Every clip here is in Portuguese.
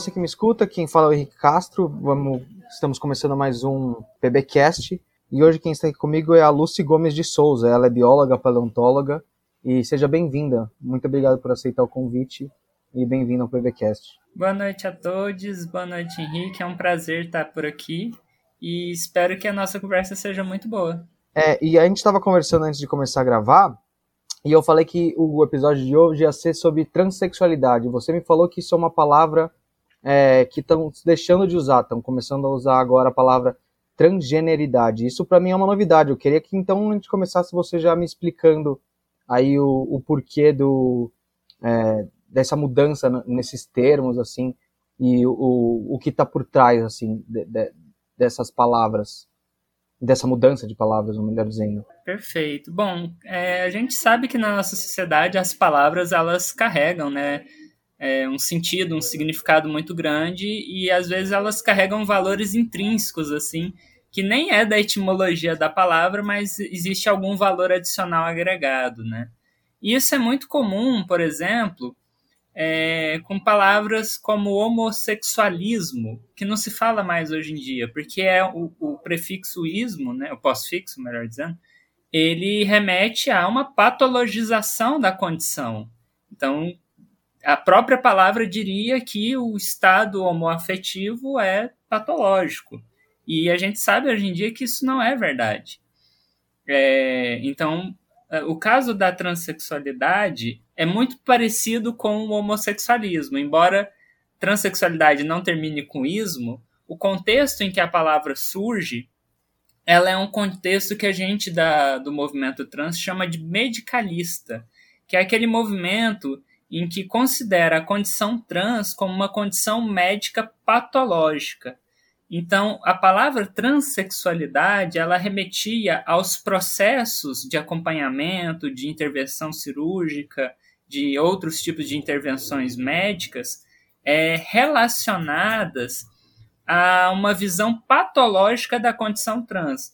você que me escuta. Quem fala é o Henrique Castro. Vamos, estamos começando mais um PBcast. E hoje quem está aqui comigo é a Lucy Gomes de Souza. Ela é bióloga, paleontóloga. E seja bem-vinda. Muito obrigado por aceitar o convite e bem-vindo ao PBcast. Boa noite a todos. Boa noite, Henrique. É um prazer estar por aqui. E espero que a nossa conversa seja muito boa. É, e a gente estava conversando antes de começar a gravar e eu falei que o episódio de hoje ia ser sobre transexualidade. Você me falou que isso é uma palavra é, que estão deixando de usar, estão começando a usar agora a palavra transgeneridade. Isso para mim é uma novidade. Eu queria que então a gente começasse você já me explicando aí o, o porquê do, é, dessa mudança nesses termos assim e o, o que está por trás assim de, de, dessas palavras dessa mudança de palavras, melhor dizendo. Perfeito. Bom, é, a gente sabe que na nossa sociedade as palavras elas carregam, né, é, um sentido, um significado muito grande e às vezes elas carregam valores intrínsecos assim, que nem é da etimologia da palavra, mas existe algum valor adicional agregado, né? E isso é muito comum, por exemplo, é, com palavras como homossexualismo, que não se fala mais hoje em dia, porque é o, o prefixo ismo, né, o pós-fixo, melhor dizendo, ele remete a uma patologização da condição. Então, a própria palavra diria que o estado homoafetivo é patológico. E a gente sabe hoje em dia que isso não é verdade. É, então, é, o caso da transexualidade é muito parecido com o homossexualismo. Embora transexualidade não termine com ismo, o contexto em que a palavra surge, ela é um contexto que a gente da, do movimento trans chama de medicalista, que é aquele movimento em que considera a condição trans como uma condição médica patológica. Então, a palavra transexualidade, ela remetia aos processos de acompanhamento, de intervenção cirúrgica, de outros tipos de intervenções médicas é, relacionadas a uma visão patológica da condição trans.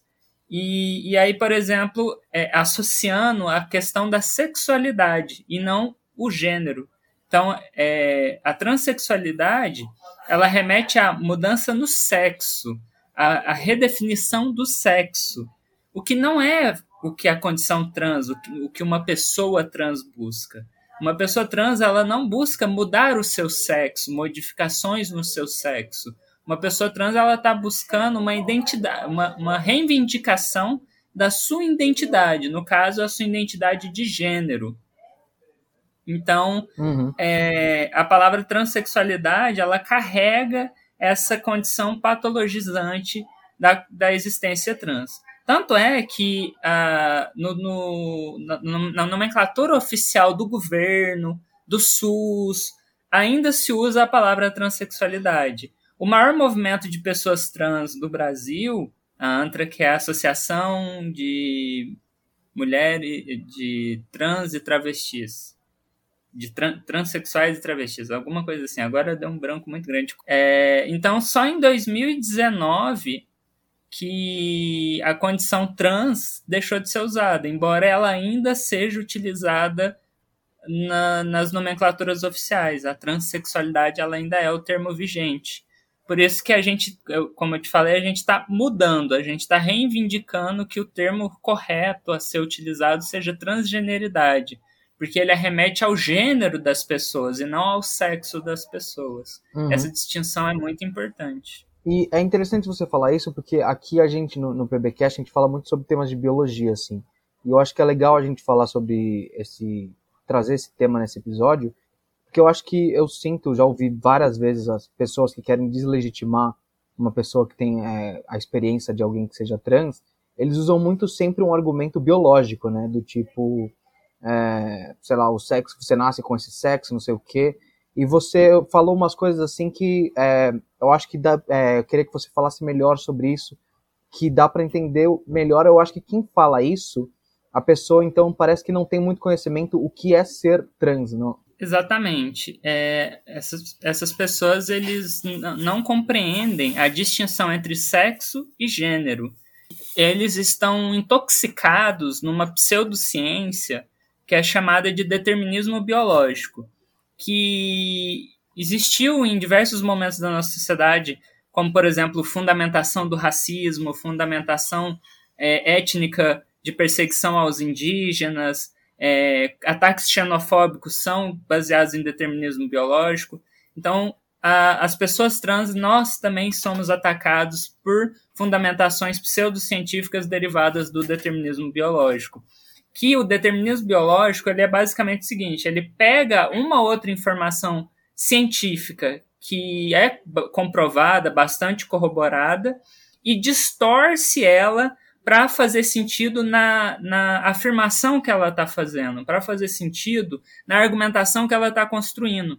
E, e aí, por exemplo, é, associando a questão da sexualidade e não o gênero. Então, é, a transexualidade ela remete à mudança no sexo, à, à, redefinição do sexo, o que não é o que a condição trans, o que, o que uma pessoa trans busca. Uma pessoa trans ela não busca mudar o seu sexo, modificações no seu sexo. Uma pessoa trans ela está buscando uma identidade, uma, uma reivindicação da sua identidade, no caso a sua identidade de gênero. Então, uhum. é, a palavra transexualidade, ela carrega essa condição patologizante da, da existência trans. Tanto é que ah, no, no, na, na nomenclatura oficial do governo, do SUS, ainda se usa a palavra transexualidade. O maior movimento de pessoas trans do Brasil, a ANTRA, que é a Associação de Mulheres de Trans e Travestis, de tran transexuais e travestis, alguma coisa assim. Agora deu um branco muito grande. É, então, só em 2019 que a condição trans deixou de ser usada, embora ela ainda seja utilizada na, nas nomenclaturas oficiais. A transexualidade ela ainda é o termo vigente. Por isso que a gente, como eu te falei, a gente está mudando, a gente está reivindicando que o termo correto a ser utilizado seja transgeneridade porque ele arremete ao gênero das pessoas e não ao sexo das pessoas. Uhum. Essa distinção é muito importante. E é interessante você falar isso, porque aqui a gente, no, no PBcast, a gente fala muito sobre temas de biologia, assim. E eu acho que é legal a gente falar sobre esse. trazer esse tema nesse episódio, porque eu acho que eu sinto, já ouvi várias vezes as pessoas que querem deslegitimar uma pessoa que tem é, a experiência de alguém que seja trans, eles usam muito sempre um argumento biológico, né? Do tipo, é, sei lá, o sexo, você nasce com esse sexo, não sei o quê. E você falou umas coisas assim que é, eu acho que dá, é, eu queria que você falasse melhor sobre isso, que dá para entender melhor. Eu acho que quem fala isso, a pessoa então parece que não tem muito conhecimento o que é ser trans, não? Exatamente. É, essas, essas pessoas eles não compreendem a distinção entre sexo e gênero. Eles estão intoxicados numa pseudociência que é chamada de determinismo biológico, que existiu em diversos momentos da nossa sociedade, como, por exemplo, fundamentação do racismo, fundamentação é, étnica de perseguição aos indígenas, é, ataques xenofóbicos são baseados em determinismo biológico. Então, a, as pessoas trans, nós também somos atacados por fundamentações pseudocientíficas derivadas do determinismo biológico. Que o determinismo biológico ele é basicamente o seguinte: ele pega uma outra informação científica que é comprovada, bastante corroborada, e distorce ela para fazer sentido na, na afirmação que ela está fazendo, para fazer sentido na argumentação que ela está construindo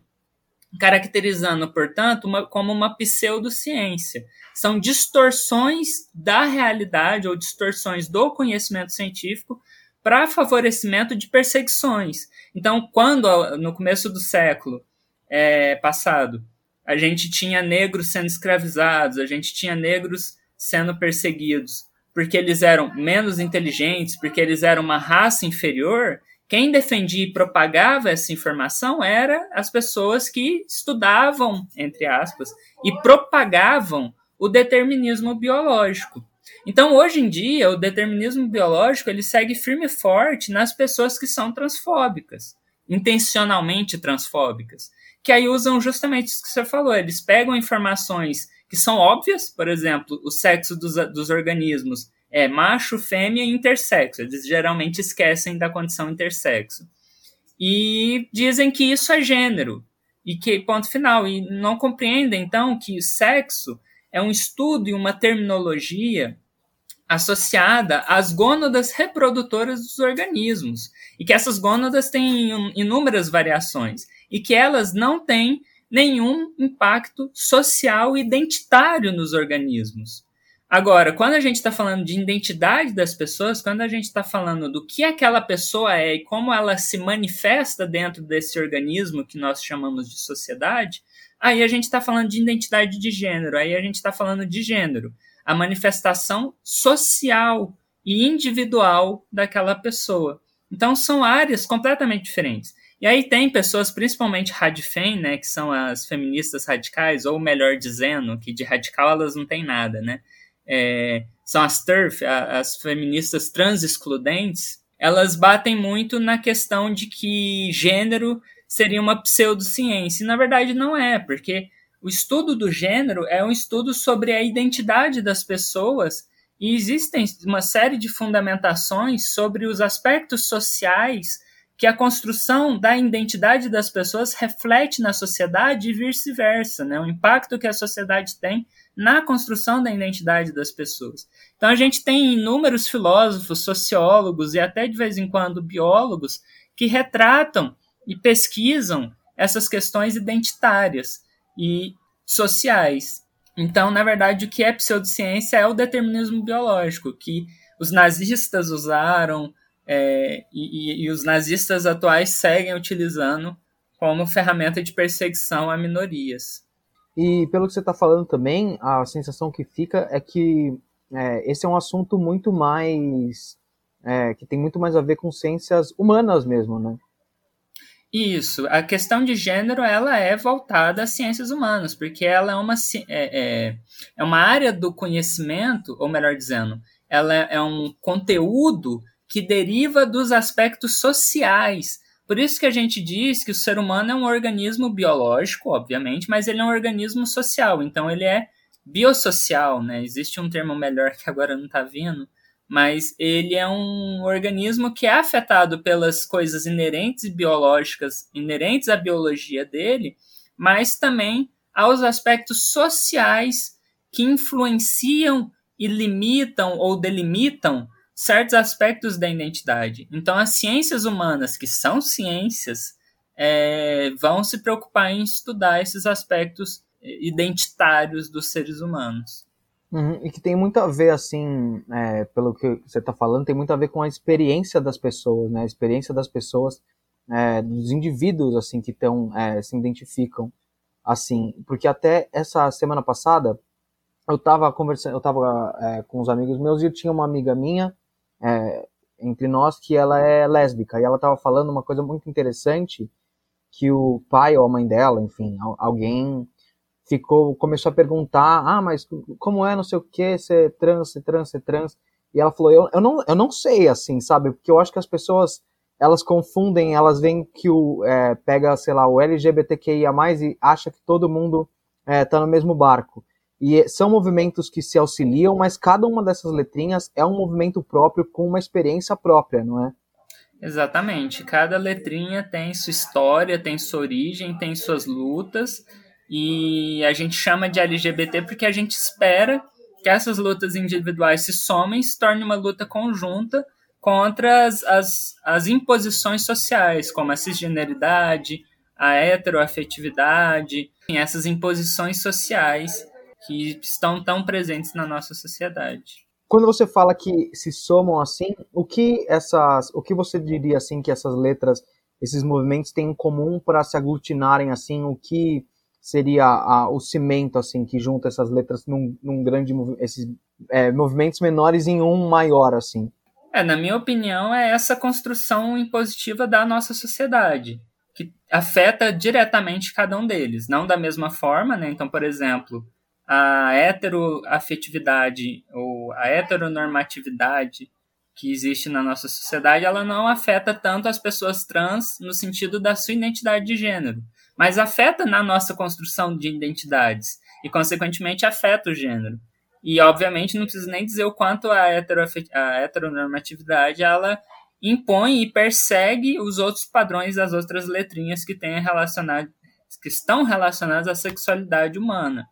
caracterizando, portanto, uma, como uma pseudociência. São distorções da realidade ou distorções do conhecimento científico para favorecimento de perseguições. Então, quando no começo do século é, passado a gente tinha negros sendo escravizados, a gente tinha negros sendo perseguidos porque eles eram menos inteligentes, porque eles eram uma raça inferior, quem defendia e propagava essa informação era as pessoas que estudavam, entre aspas, e propagavam o determinismo biológico. Então, hoje em dia, o determinismo biológico ele segue firme e forte nas pessoas que são transfóbicas, intencionalmente transfóbicas, que aí usam justamente isso que você falou. Eles pegam informações que são óbvias, por exemplo, o sexo dos, dos organismos é macho, fêmea e intersexo. Eles geralmente esquecem da condição intersexo. E dizem que isso é gênero. E que, ponto final. E não compreendem, então, que sexo é um estudo e uma terminologia associada às gônadas reprodutoras dos organismos. E que essas gônadas têm inúmeras variações. E que elas não têm nenhum impacto social identitário nos organismos. Agora, quando a gente está falando de identidade das pessoas, quando a gente está falando do que aquela pessoa é e como ela se manifesta dentro desse organismo que nós chamamos de sociedade, aí a gente está falando de identidade de gênero, aí a gente está falando de gênero, a manifestação social e individual daquela pessoa. Então são áreas completamente diferentes. E aí tem pessoas, principalmente radfem, né, que são as feministas radicais, ou melhor dizendo, que de radical elas não têm nada, né? é, são as TERF, as feministas trans excludentes, elas batem muito na questão de que gênero seria uma pseudociência. E na verdade não é, porque o estudo do gênero é um estudo sobre a identidade das pessoas e existem uma série de fundamentações sobre os aspectos sociais que a construção da identidade das pessoas reflete na sociedade e vice-versa, né? O impacto que a sociedade tem na construção da identidade das pessoas. Então a gente tem inúmeros filósofos, sociólogos e até de vez em quando biólogos que retratam e pesquisam essas questões identitárias e sociais. Então, na verdade, o que é pseudociência é o determinismo biológico, que os nazistas usaram é, e, e os nazistas atuais seguem utilizando como ferramenta de perseguição a minorias. E pelo que você está falando também, a sensação que fica é que é, esse é um assunto muito mais. É, que tem muito mais a ver com ciências humanas mesmo, né? Isso. A questão de gênero ela é voltada às ciências humanas, porque ela é uma, é, é, é uma área do conhecimento, ou melhor dizendo, ela é, é um conteúdo que deriva dos aspectos sociais por isso que a gente diz que o ser humano é um organismo biológico, obviamente, mas ele é um organismo social, então ele é biossocial, né? Existe um termo melhor que agora não está vindo, mas ele é um organismo que é afetado pelas coisas inerentes biológicas, inerentes à biologia dele, mas também aos aspectos sociais que influenciam e limitam ou delimitam certos aspectos da identidade. Então, as ciências humanas, que são ciências, é, vão se preocupar em estudar esses aspectos identitários dos seres humanos. Uhum, e que tem muito a ver, assim, é, pelo que você está falando, tem muito a ver com a experiência das pessoas, né? A experiência das pessoas, é, dos indivíduos, assim, que tão, é, se identificam, assim. Porque até essa semana passada, eu estava conversando, eu estava é, com uns amigos meus e eu tinha uma amiga minha é, entre nós que ela é lésbica. E ela estava falando uma coisa muito interessante, que o pai ou a mãe dela, enfim, alguém ficou começou a perguntar, ah, mas como é, não sei o que, ser trans, ser trans, ser trans. E ela falou, eu, eu, não, eu não sei, assim, sabe? Porque eu acho que as pessoas, elas confundem, elas veem que o, é, pega, sei lá, o LGBTQIA+, e acha que todo mundo é, tá no mesmo barco. E são movimentos que se auxiliam, mas cada uma dessas letrinhas é um movimento próprio com uma experiência própria, não é? Exatamente. Cada letrinha tem sua história, tem sua origem, tem suas lutas. E a gente chama de LGBT porque a gente espera que essas lutas individuais se somem e se torne uma luta conjunta contra as, as, as imposições sociais, como a cisgeneridade, a heteroafetividade, essas imposições sociais que estão tão presentes na nossa sociedade. Quando você fala que se somam assim, o que essas, o que você diria assim que essas letras, esses movimentos têm em comum para se aglutinarem assim? O que seria a, o cimento assim que junta essas letras num, num grande esses é, movimentos menores em um maior assim? É, na minha opinião, é essa construção impositiva da nossa sociedade que afeta diretamente cada um deles, não da mesma forma, né? Então, por exemplo, a heteroafetividade ou a heteronormatividade que existe na nossa sociedade, ela não afeta tanto as pessoas trans no sentido da sua identidade de gênero, mas afeta na nossa construção de identidades e, consequentemente, afeta o gênero. E, obviamente, não preciso nem dizer o quanto a, a heteronormatividade ela impõe e persegue os outros padrões das outras letrinhas que, têm relacionado, que estão relacionadas à sexualidade humana.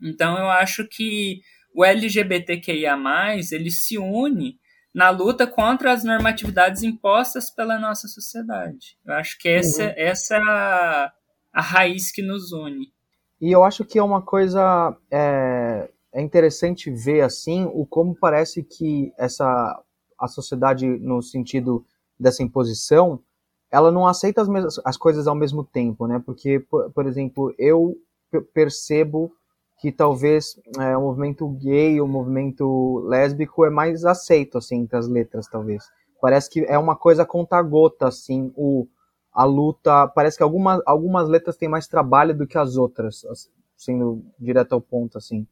Então eu acho que o LGBTQIA+, ele se une na luta contra as normatividades impostas pela nossa sociedade. Eu acho que essa, uhum. essa é a, raiz que nos une. E eu acho que é uma coisa é, é interessante ver assim o como parece que essa a sociedade no sentido dessa imposição ela não aceita as, mesmas, as coisas ao mesmo tempo, né? Porque, por, por exemplo, eu percebo que talvez é, o movimento gay, o movimento lésbico é mais aceito, assim, entre as letras, talvez. Parece que é uma coisa conta-gota, assim, o, a luta, parece que algumas, algumas letras têm mais trabalho do que as outras, sendo direto ao ponto, assim.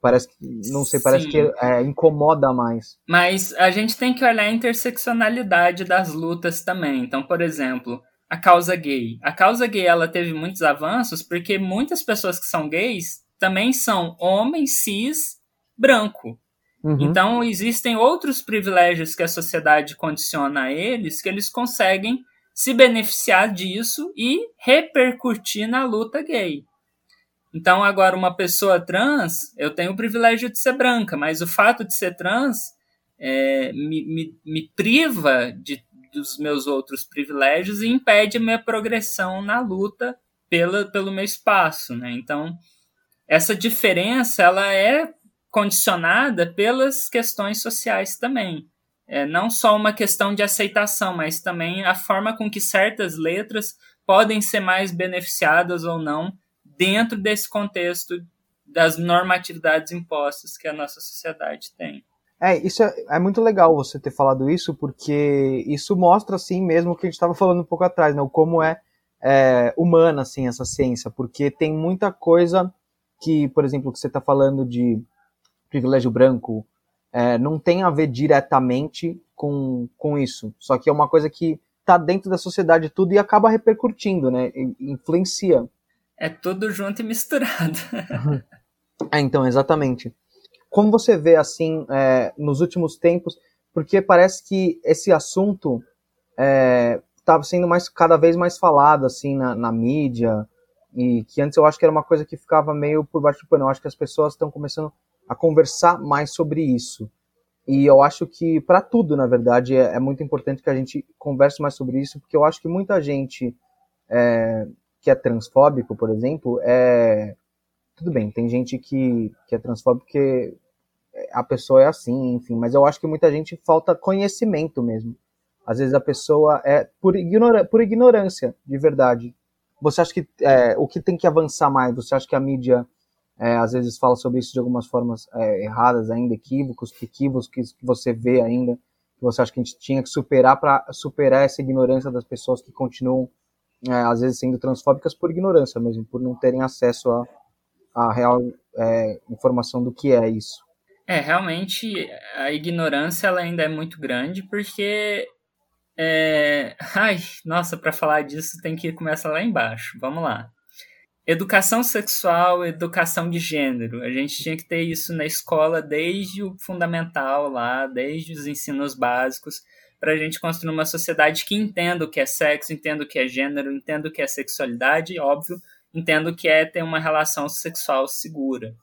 Parece que, não sei, parece Sim. que é, incomoda mais. Mas a gente tem que olhar a interseccionalidade das lutas também. Então, por exemplo, a causa gay. A causa gay, ela teve muitos avanços porque muitas pessoas que são gays também são homens cis branco. Uhum. Então existem outros privilégios que a sociedade condiciona a eles que eles conseguem se beneficiar disso e repercutir na luta gay. Então agora uma pessoa trans, eu tenho o privilégio de ser branca, mas o fato de ser trans é, me, me, me priva de, dos meus outros privilégios e impede a minha progressão na luta pela, pelo meu espaço, né? Então essa diferença ela é condicionada pelas questões sociais também. É não só uma questão de aceitação, mas também a forma com que certas letras podem ser mais beneficiadas ou não dentro desse contexto das normatividades impostas que a nossa sociedade tem. É, isso é, é muito legal você ter falado isso, porque isso mostra, assim, mesmo o que a gente estava falando um pouco atrás, né? Como é, é humana, assim, essa ciência, porque tem muita coisa que, por exemplo, que você está falando de privilégio branco, é, não tem a ver diretamente com, com isso. Só que é uma coisa que está dentro da sociedade tudo e acaba repercutindo, né? Influencia. É tudo junto e misturado. é, então, exatamente. Como você vê, assim, é, nos últimos tempos, porque parece que esse assunto estava é, sendo mais, cada vez mais falado, assim, na, na mídia, e que antes eu acho que era uma coisa que ficava meio por baixo do pano. Eu acho que as pessoas estão começando a conversar mais sobre isso. E eu acho que para tudo, na verdade, é, é, muito importante que a gente converse mais sobre isso, porque eu acho que muita gente é, que é transfóbico, por exemplo, é tudo bem, tem gente que, que é transfóbico porque a pessoa é assim, enfim, mas eu acho que muita gente falta conhecimento mesmo. Às vezes a pessoa é por, ignora, por ignorância, de verdade. Você acha que é, o que tem que avançar mais? Você acha que a mídia é, às vezes fala sobre isso de algumas formas é, erradas ainda, equívocos, equívocos que, você vê ainda, que você acha que a gente tinha que superar para superar essa ignorância das pessoas que continuam é, às vezes sendo transfóbicas por ignorância mesmo, por não terem acesso a, a real é, informação do que é isso. É, realmente a ignorância ela ainda é muito grande porque é... ai, nossa, para falar disso tem que começar lá embaixo. Vamos lá. Educação sexual, educação de gênero. A gente tinha que ter isso na escola desde o fundamental lá, desde os ensinos básicos, para a gente construir uma sociedade que entenda o que é sexo, entenda o que é gênero, entenda o que é sexualidade, óbvio, entenda o que é ter uma relação sexual segura.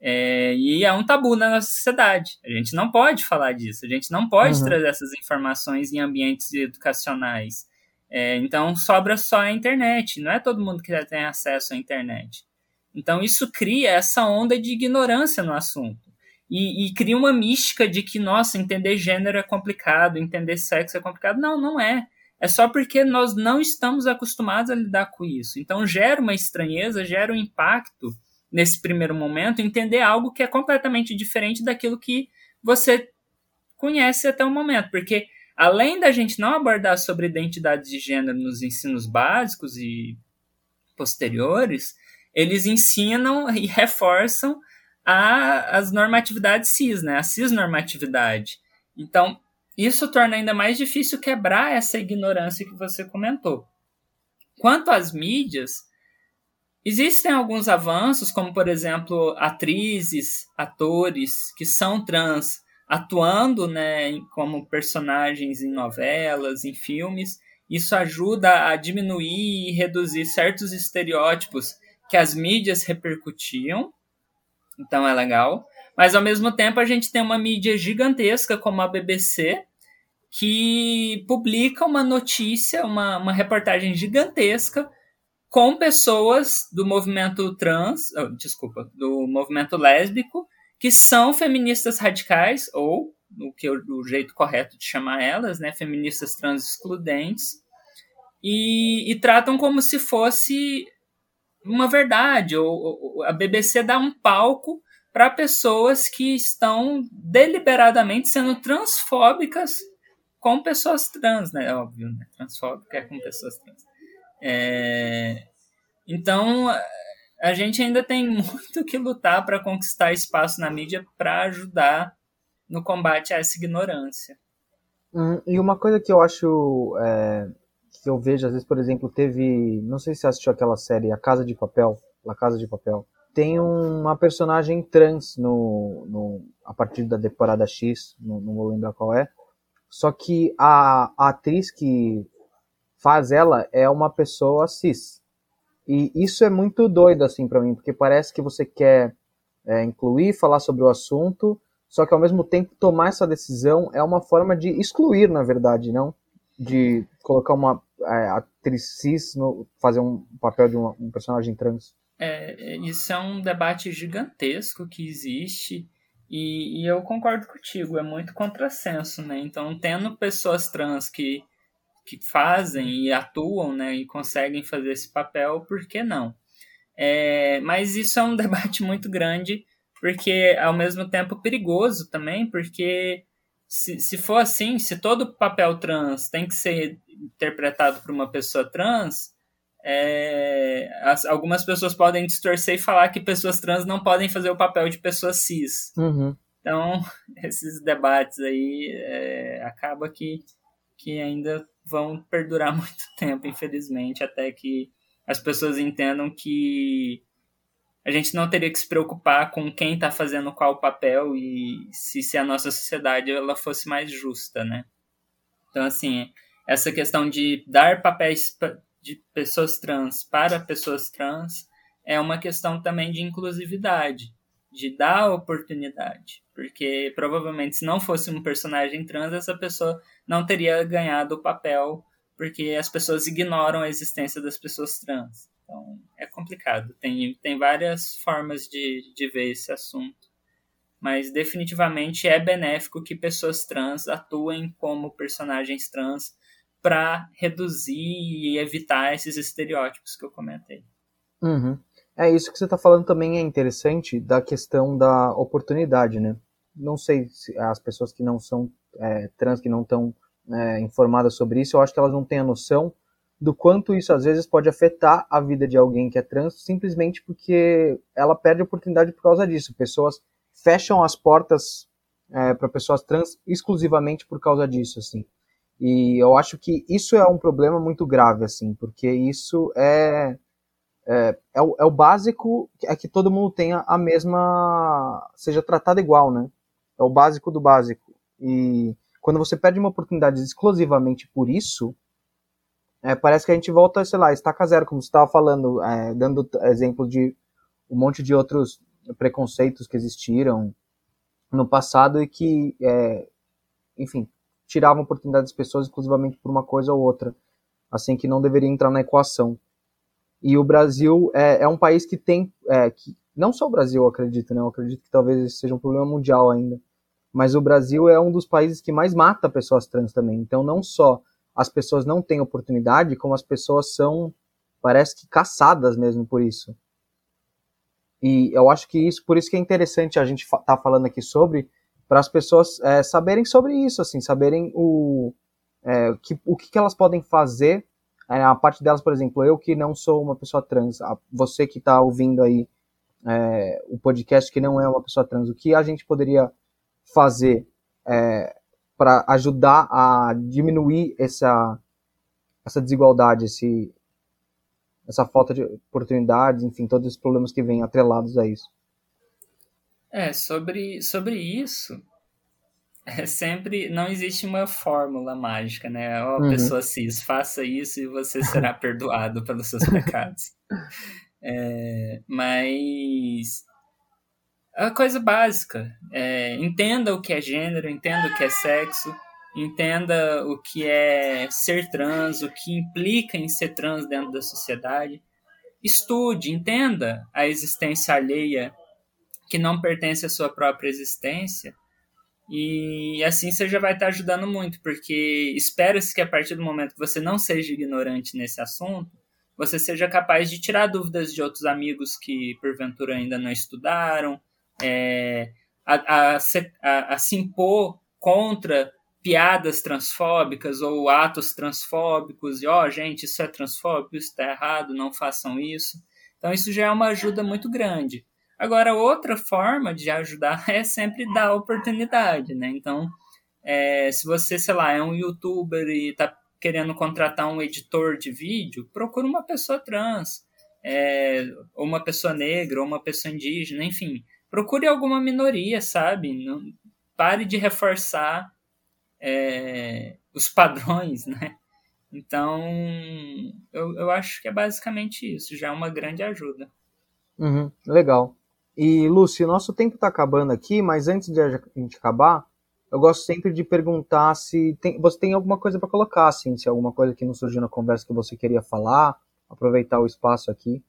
É, e é um tabu na nossa sociedade. A gente não pode falar disso, a gente não pode uhum. trazer essas informações em ambientes educacionais. É, então sobra só a internet. Não é todo mundo que tem acesso à internet. Então isso cria essa onda de ignorância no assunto. E, e, cria uma mística de que, nossa, entender gênero é complicado, entender sexo é complicado. Não, não é. É só porque nós não estamos acostumados a lidar com isso. Então gera uma estranheza, gera um impacto nesse primeiro momento, entender algo que é completamente diferente daquilo que você conhece até o momento. Porque além da gente não abordar sobre identidade de gênero nos ensinos básicos e posteriores, eles ensinam e reforçam a, as normatividades cis, né? A cisnormatividade. Então, isso torna ainda mais difícil quebrar essa ignorância que você comentou. Quanto às mídias, existem alguns avanços, como por exemplo, atrizes, atores que são trans atuando né, como personagens em novelas, em filmes, isso ajuda a diminuir e reduzir certos estereótipos que as mídias repercutiam. Então é legal. Mas ao mesmo tempo a gente tem uma mídia gigantesca como a BBC, que publica uma notícia, uma, uma reportagem gigantesca com pessoas do movimento trans, oh, desculpa, do movimento lésbico, que são feministas radicais, ou o que o jeito correto de chamar elas, né, feministas trans excludentes, e, e tratam como se fosse uma verdade, ou, ou a BBC dá um palco para pessoas que estão deliberadamente sendo transfóbicas com pessoas trans, né? Óbvio, né? Transfóbica é com pessoas trans. É... Então, a gente ainda tem muito que lutar para conquistar espaço na mídia para ajudar no combate a essa ignorância. Hum, e uma coisa que eu acho é, que eu vejo às vezes, por exemplo, teve, não sei se você assistiu aquela série A Casa de Papel, La Casa de Papel. Tem uma personagem trans no, no a partir da temporada X, não, não vou lembrar qual é. Só que a, a atriz que faz ela é uma pessoa cis. E isso é muito doido, assim, para mim, porque parece que você quer é, incluir, falar sobre o assunto, só que ao mesmo tempo tomar essa decisão é uma forma de excluir, na verdade, não? De colocar uma é, atriz cis, no, fazer um papel de uma, um personagem trans. É, isso é um debate gigantesco que existe e, e eu concordo contigo, é muito contrassenso, né? Então, tendo pessoas trans que que fazem e atuam né, e conseguem fazer esse papel, por que não? É, mas isso é um debate muito grande, porque ao mesmo tempo perigoso também, porque se, se for assim, se todo papel trans tem que ser interpretado por uma pessoa trans, é, as, algumas pessoas podem distorcer e falar que pessoas trans não podem fazer o papel de pessoas cis. Uhum. Então, esses debates aí é, acaba que, que ainda vão perdurar muito tempo, infelizmente, até que as pessoas entendam que a gente não teria que se preocupar com quem está fazendo qual papel e se, se a nossa sociedade ela fosse mais justa, né? Então, assim, essa questão de dar papéis de pessoas trans para pessoas trans é uma questão também de inclusividade, de dar oportunidade. Porque provavelmente se não fosse um personagem trans, essa pessoa não teria ganhado o papel, porque as pessoas ignoram a existência das pessoas trans. Então é complicado. Tem, tem várias formas de, de ver esse assunto. Mas definitivamente é benéfico que pessoas trans atuem como personagens trans para reduzir e evitar esses estereótipos que eu comentei. Uhum. É isso que você está falando também é interessante da questão da oportunidade, né? Não sei se as pessoas que não são é, trans, que não estão é, informadas sobre isso, eu acho que elas não têm a noção, do quanto isso às vezes pode afetar a vida de alguém que é trans, simplesmente porque ela perde oportunidade por causa disso. Pessoas fecham as portas é, para pessoas trans exclusivamente por causa disso, assim. E eu acho que isso é um problema muito grave, assim, porque isso é é, é, o, é o básico, é que todo mundo tenha a mesma, seja tratado igual, né? É o básico do básico. E quando você perde uma oportunidade exclusivamente por isso, é, parece que a gente volta, sei lá, estaca zero, como você estava falando, é, dando exemplo de um monte de outros preconceitos que existiram no passado e que, é, enfim, tiravam oportunidades das pessoas exclusivamente por uma coisa ou outra, assim que não deveria entrar na equação. E o Brasil é, é um país que tem, é, que, não só o Brasil, eu acredito, né? Eu acredito que talvez esse seja um problema mundial ainda. Mas o Brasil é um dos países que mais mata pessoas trans também. Então, não só as pessoas não têm oportunidade, como as pessoas são, parece que caçadas mesmo por isso. E eu acho que isso, por isso que é interessante a gente estar tá falando aqui sobre, para as pessoas é, saberem sobre isso, assim, saberem o, é, que, o que, que elas podem fazer. É, a parte delas, por exemplo, eu que não sou uma pessoa trans, você que está ouvindo aí é, o podcast que não é uma pessoa trans, o que a gente poderia fazer é, para ajudar a diminuir essa, essa desigualdade, esse, essa falta de oportunidades, enfim, todos os problemas que vêm atrelados a isso. É, sobre, sobre isso, é sempre não existe uma fórmula mágica, né? Ó, oh, uhum. pessoa cis, faça isso e você será perdoado pelos seus pecados. É, mas a coisa básica, é, entenda o que é gênero, entenda o que é sexo, entenda o que é ser trans, o que implica em ser trans dentro da sociedade. Estude, entenda a existência alheia que não pertence à sua própria existência. E assim você já vai estar ajudando muito, porque espera-se que a partir do momento que você não seja ignorante nesse assunto, você seja capaz de tirar dúvidas de outros amigos que porventura ainda não estudaram, é, a, a, a, a se impor contra piadas transfóbicas ou atos transfóbicos, e ó, oh, gente, isso é transfóbico, isso está errado, não façam isso. Então, isso já é uma ajuda muito grande. Agora, outra forma de ajudar é sempre dar oportunidade, né? Então, é, se você, sei lá, é um youtuber e está querendo contratar um editor de vídeo, procura uma pessoa trans, é, ou uma pessoa negra, ou uma pessoa indígena, enfim. Procure alguma minoria, sabe? Não, pare de reforçar é, os padrões, né? Então, eu, eu acho que é basicamente isso, já é uma grande ajuda. Uhum, legal. E, Lúcio, nosso tempo está acabando aqui, mas antes de a gente acabar, eu gosto sempre de perguntar se tem, você tem alguma coisa para colocar, assim, se alguma coisa que não surgiu na conversa que você queria falar, aproveitar o espaço aqui.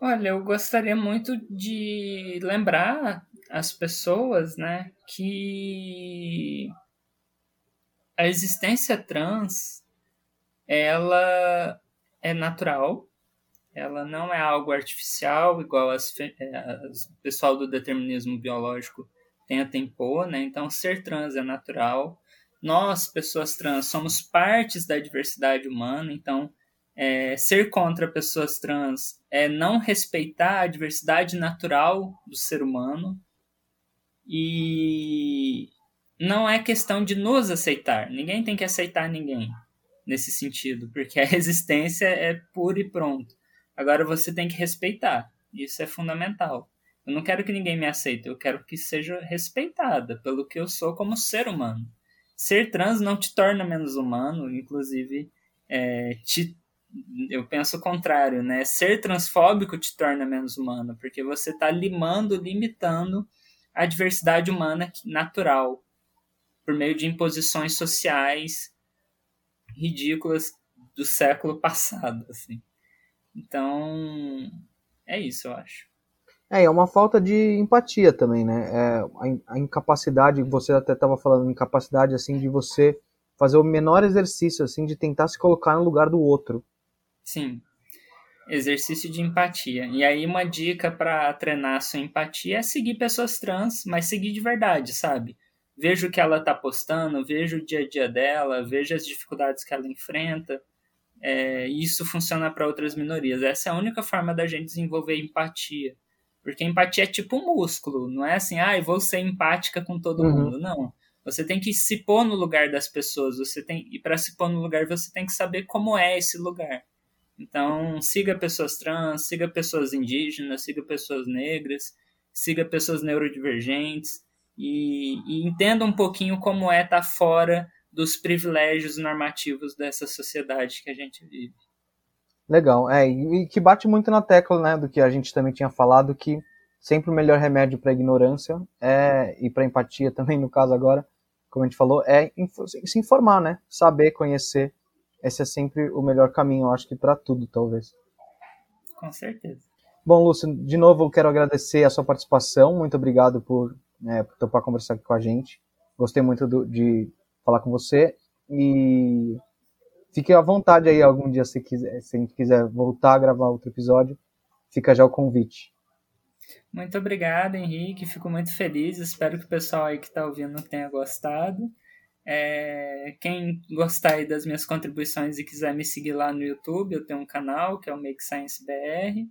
Olha, eu gostaria muito de lembrar as pessoas, né, que a existência trans ela é natural, ela não é algo artificial, igual as, as, o pessoal do determinismo biológico tem a Tempo, né? Então, ser trans é natural. Nós, pessoas trans, somos partes da diversidade humana, então é, ser contra pessoas trans é não respeitar a diversidade natural do ser humano e não é questão de nos aceitar. Ninguém tem que aceitar ninguém nesse sentido, porque a existência é pura e pronto. Agora você tem que respeitar. Isso é fundamental. Eu não quero que ninguém me aceite, eu quero que seja respeitada pelo que eu sou como ser humano. Ser trans não te torna menos humano, inclusive é, te, eu penso o contrário, né? Ser transfóbico te torna menos humano, porque você está limando, limitando a diversidade humana natural por meio de imposições sociais ridículas do século passado, assim. Então, é isso, eu acho. É, é uma falta de empatia também, né? É, a, a incapacidade, você até estava falando, incapacidade, assim, de você fazer o menor exercício, assim, de tentar se colocar no lugar do outro. Sim. Exercício de empatia. E aí, uma dica para treinar a sua empatia é seguir pessoas trans, mas seguir de verdade, sabe? vejo o que ela está postando, vejo o dia a dia dela, vejo as dificuldades que ela enfrenta. É, isso funciona para outras minorias. Essa é a única forma da gente desenvolver empatia. Porque empatia é tipo um músculo, não é assim, ah, eu vou ser empática com todo uhum. mundo. Não. Você tem que se pôr no lugar das pessoas. Você tem e para se pôr no lugar você tem que saber como é esse lugar. Então siga pessoas trans, siga pessoas indígenas, siga pessoas negras, siga pessoas neurodivergentes e, e entenda um pouquinho como é estar tá fora dos privilégios normativos dessa sociedade que a gente vive. Legal, é, e que bate muito na tecla, né, do que a gente também tinha falado, que sempre o melhor remédio para a ignorância é, e para empatia também, no caso agora, como a gente falou, é se informar, né, saber, conhecer, esse é sempre o melhor caminho, eu acho que para tudo, talvez. Com certeza. Bom, Lúcio, de novo eu quero agradecer a sua participação, muito obrigado por, né, por topar conversar aqui com a gente, gostei muito do, de falar com você e fique à vontade aí algum dia se quiser, se a gente quiser voltar a gravar outro episódio, fica já o convite. Muito obrigado, Henrique. Fico muito feliz. Espero que o pessoal aí que está ouvindo tenha gostado. É, quem gostar aí das minhas contribuições e quiser me seguir lá no YouTube, eu tenho um canal que é o Make Science BR.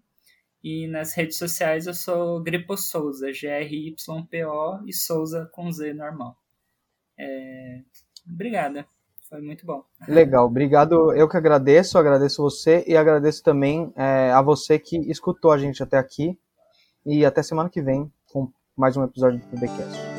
E nas redes sociais eu sou Gripo Souza, G-R-Y-P-O e Souza com Z normal. É... Obrigada. Foi muito bom. Legal, obrigado. Eu que agradeço, agradeço você e agradeço também é, a você que escutou a gente até aqui. E até semana que vem com mais um episódio do PBcast.